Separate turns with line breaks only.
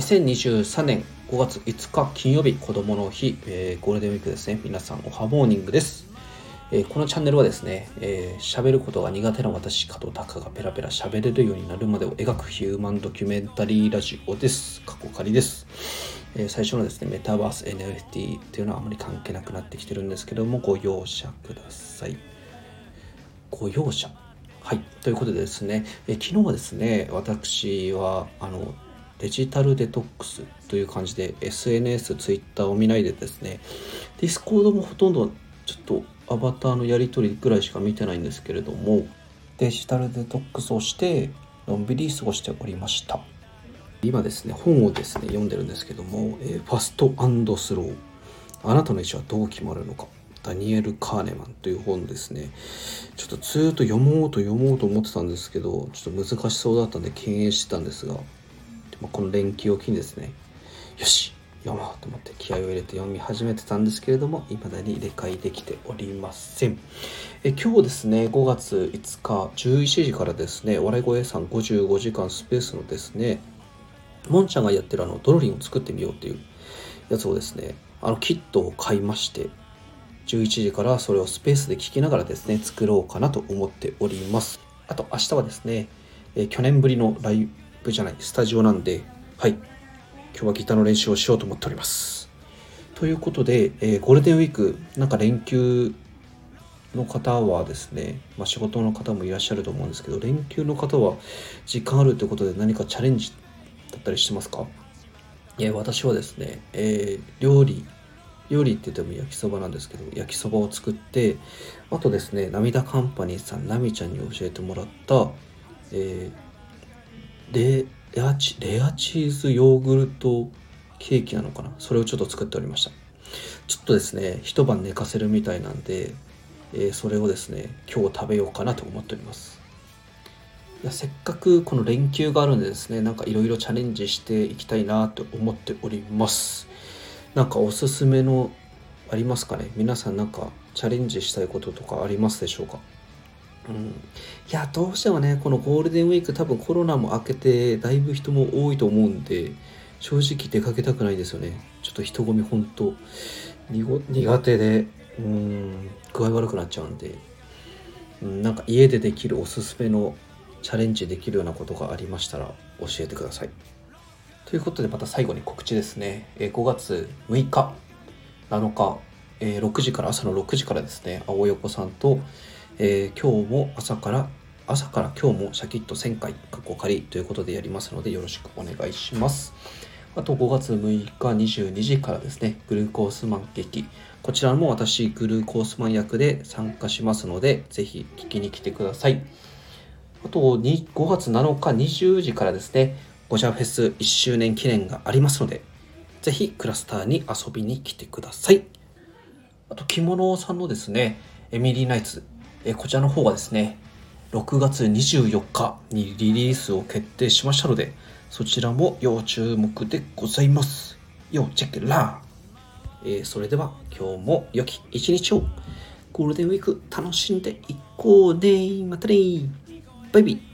2023年5月5日金曜日子供の日、えー、ゴールデンウィークですね。皆さんおはモーニングです、えー、このチャンネルはですね喋、えー、ることが苦手な私加藤隆がペラペラ喋れるようになるまでを描くヒューマンドキュメンタリーラジオです。過去仮です、えー、最初のですねメタバース NFT っていうのはあまり関係なくなってきてるんですけどもご容赦ください。ご容赦？はい。ということでですね、え昨日はですね私はあのデジタルデトックスという感じで SNS、Twitter を見ないでですね、Discord もほとんどちょっとアバターのやり取りぐらいしか見てないんですけれども、デジタルデトックスをして、のんびり過ごしておりました。今ですね、本をですね、読んでるんですけども、えー、ファストスロー。あなたの意思はどう決まるのか。ダニエル・カーネマンという本ですね。ちょっとずっと読もうと読もうと思ってたんですけど、ちょっと難しそうだったんで敬遠してたんですが、まあ、この連休を機にですねよし読もうと思って気合を入れて読み始めてたんですけれども未だに理解できておりません。え今日ですね5月5日11時からですね笑い声さん55時間スペースのですねもんちゃんがやってるあのドロリンを作ってみようっていうやつをですねあのキットを買いまして11時からそれをスペースで聞きながらですね作ろうかなと思っております。あと明日はですね、え去年ぶりのライブじゃない、スタジオなんで、はい。今日はギターの練習をしようと思っております。ということで、えー、ゴールデンウィーク、なんか連休の方はですね、まあ、仕事の方もいらっしゃると思うんですけど、連休の方は時間あるということで何かチャレンジだったりしてますか？いや、私はですね、えー、料理、料理って言っても焼きそばなんですけど、焼きそばを作って、あとですね、涙カンパニーさん、ナミちゃんに教えてもらった、えーレアチレアチーズヨーグルトケーキなのかな？それをちょっと作っておりました。ちょっとですね一晩寝かせるみたいなんで、えー、それをですね今日食べようかなと思っております。いやせっかくこの連休があるんでですねなんかいろいろチャレンジしていきたいなと思っております。なんかおすすめのありますかね？皆さんなんかチャレンジしたいこととかありますでしょうか？うん、いやどうしてもねこのゴールデンウィーク多分コロナも明けてだいぶ人も多いと思うんで正直出かけたくないですよね。ちょっと人混みほんと。苦手でうん具合悪くなっちゃうんで、うん、なんか家でできるおすすめのチャレンジできるようなことがありましたら教えてください。ということでまた最後に告知ですね。5月6日7日6時から朝の6時からですね青横さんとえー、今日も朝から朝から今日もシャキッと1000回過去仮ということでやりますのでよろしくお願いします。あと5月6日22時からですね、グルコースマン劇。こちらも私、グルコースマン役で参加しますので、ぜひ聞きに来てください。あと5月7日20時からですね、ゴジャフェス1周年記念がありますので、ぜひクラスターに遊びに来てください。あと、着物さんのですね、エミリーナイツえこちらの方がですね、6月24日にリリースを決定しましたので、そちらも要注目でございます。要チェックラー、えー、それでは今日も良き一日をゴールデンウィーク楽しんでいこうね。またねバイビー